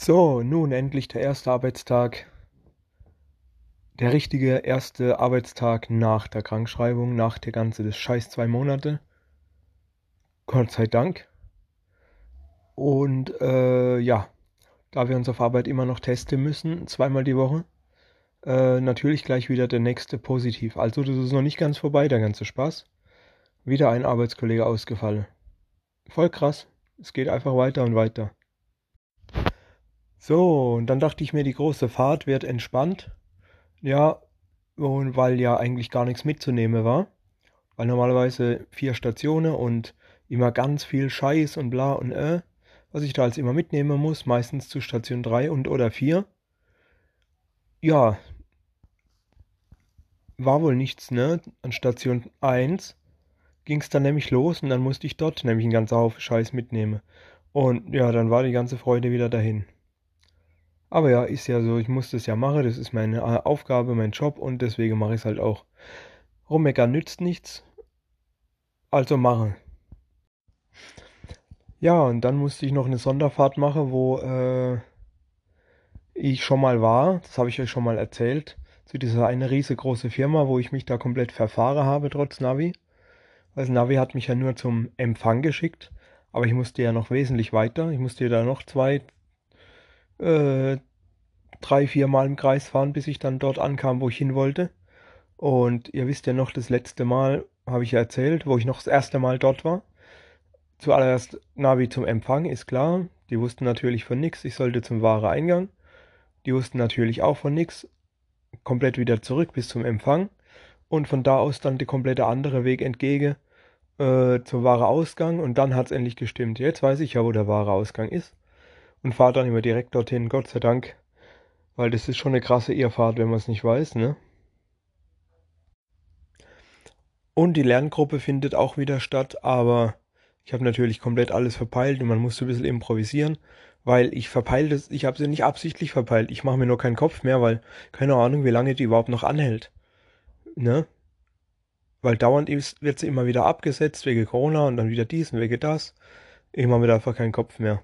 So, nun endlich der erste Arbeitstag. Der richtige erste Arbeitstag nach der Krankschreibung, nach der ganze des Scheiß zwei Monate. Gott sei Dank. Und äh, ja, da wir uns auf Arbeit immer noch testen müssen, zweimal die Woche, äh, natürlich gleich wieder der nächste positiv. Also das ist noch nicht ganz vorbei, der ganze Spaß. Wieder ein Arbeitskollege ausgefallen. Voll krass. Es geht einfach weiter und weiter. So, und dann dachte ich mir, die große Fahrt wird entspannt. Ja, und weil ja eigentlich gar nichts mitzunehmen war. Weil normalerweise vier Stationen und immer ganz viel Scheiß und bla und äh, was ich da als immer mitnehmen muss, meistens zu Station 3 und oder 4. Ja, war wohl nichts, ne? An Station 1 ging es dann nämlich los und dann musste ich dort nämlich einen ganzen Haufen Scheiß mitnehmen. Und ja, dann war die ganze Freude wieder dahin. Aber ja, ist ja so, ich muss das ja machen, das ist meine äh, Aufgabe, mein Job und deswegen mache ich es halt auch. Rummeckern nützt nichts, also mache. Ja, und dann musste ich noch eine Sonderfahrt machen, wo äh, ich schon mal war, das habe ich euch schon mal erzählt, zu dieser eine riesengroße Firma, wo ich mich da komplett verfahre habe, trotz Navi. Weil das Navi hat mich ja nur zum Empfang geschickt, aber ich musste ja noch wesentlich weiter. Ich musste ja da noch zwei, äh, drei, vier Mal im Kreis fahren, bis ich dann dort ankam, wo ich hin wollte. Und ihr wisst ja noch, das letzte Mal habe ich ja erzählt, wo ich noch das erste Mal dort war. Zuallererst Navi zum Empfang, ist klar. Die wussten natürlich von nichts, ich sollte zum wahre Eingang. Die wussten natürlich auch von nichts. Komplett wieder zurück bis zum Empfang. Und von da aus dann der komplette andere Weg entgegen äh, zum wahre Ausgang. Und dann hat es endlich gestimmt. Jetzt weiß ich ja, wo der wahre Ausgang ist und fahre dann immer direkt dorthin, Gott sei Dank. Weil das ist schon eine krasse Irrfahrt, wenn man es nicht weiß, ne? Und die Lerngruppe findet auch wieder statt, aber ich habe natürlich komplett alles verpeilt und man musste ein bisschen improvisieren, weil ich verpeile das, ich habe sie nicht absichtlich verpeilt. Ich mache mir nur keinen Kopf mehr, weil keine Ahnung, wie lange die überhaupt noch anhält. Ne? Weil dauernd ist, wird sie immer wieder abgesetzt wegen Corona und dann wieder dies und wegen das. Ich mache mir da einfach keinen Kopf mehr.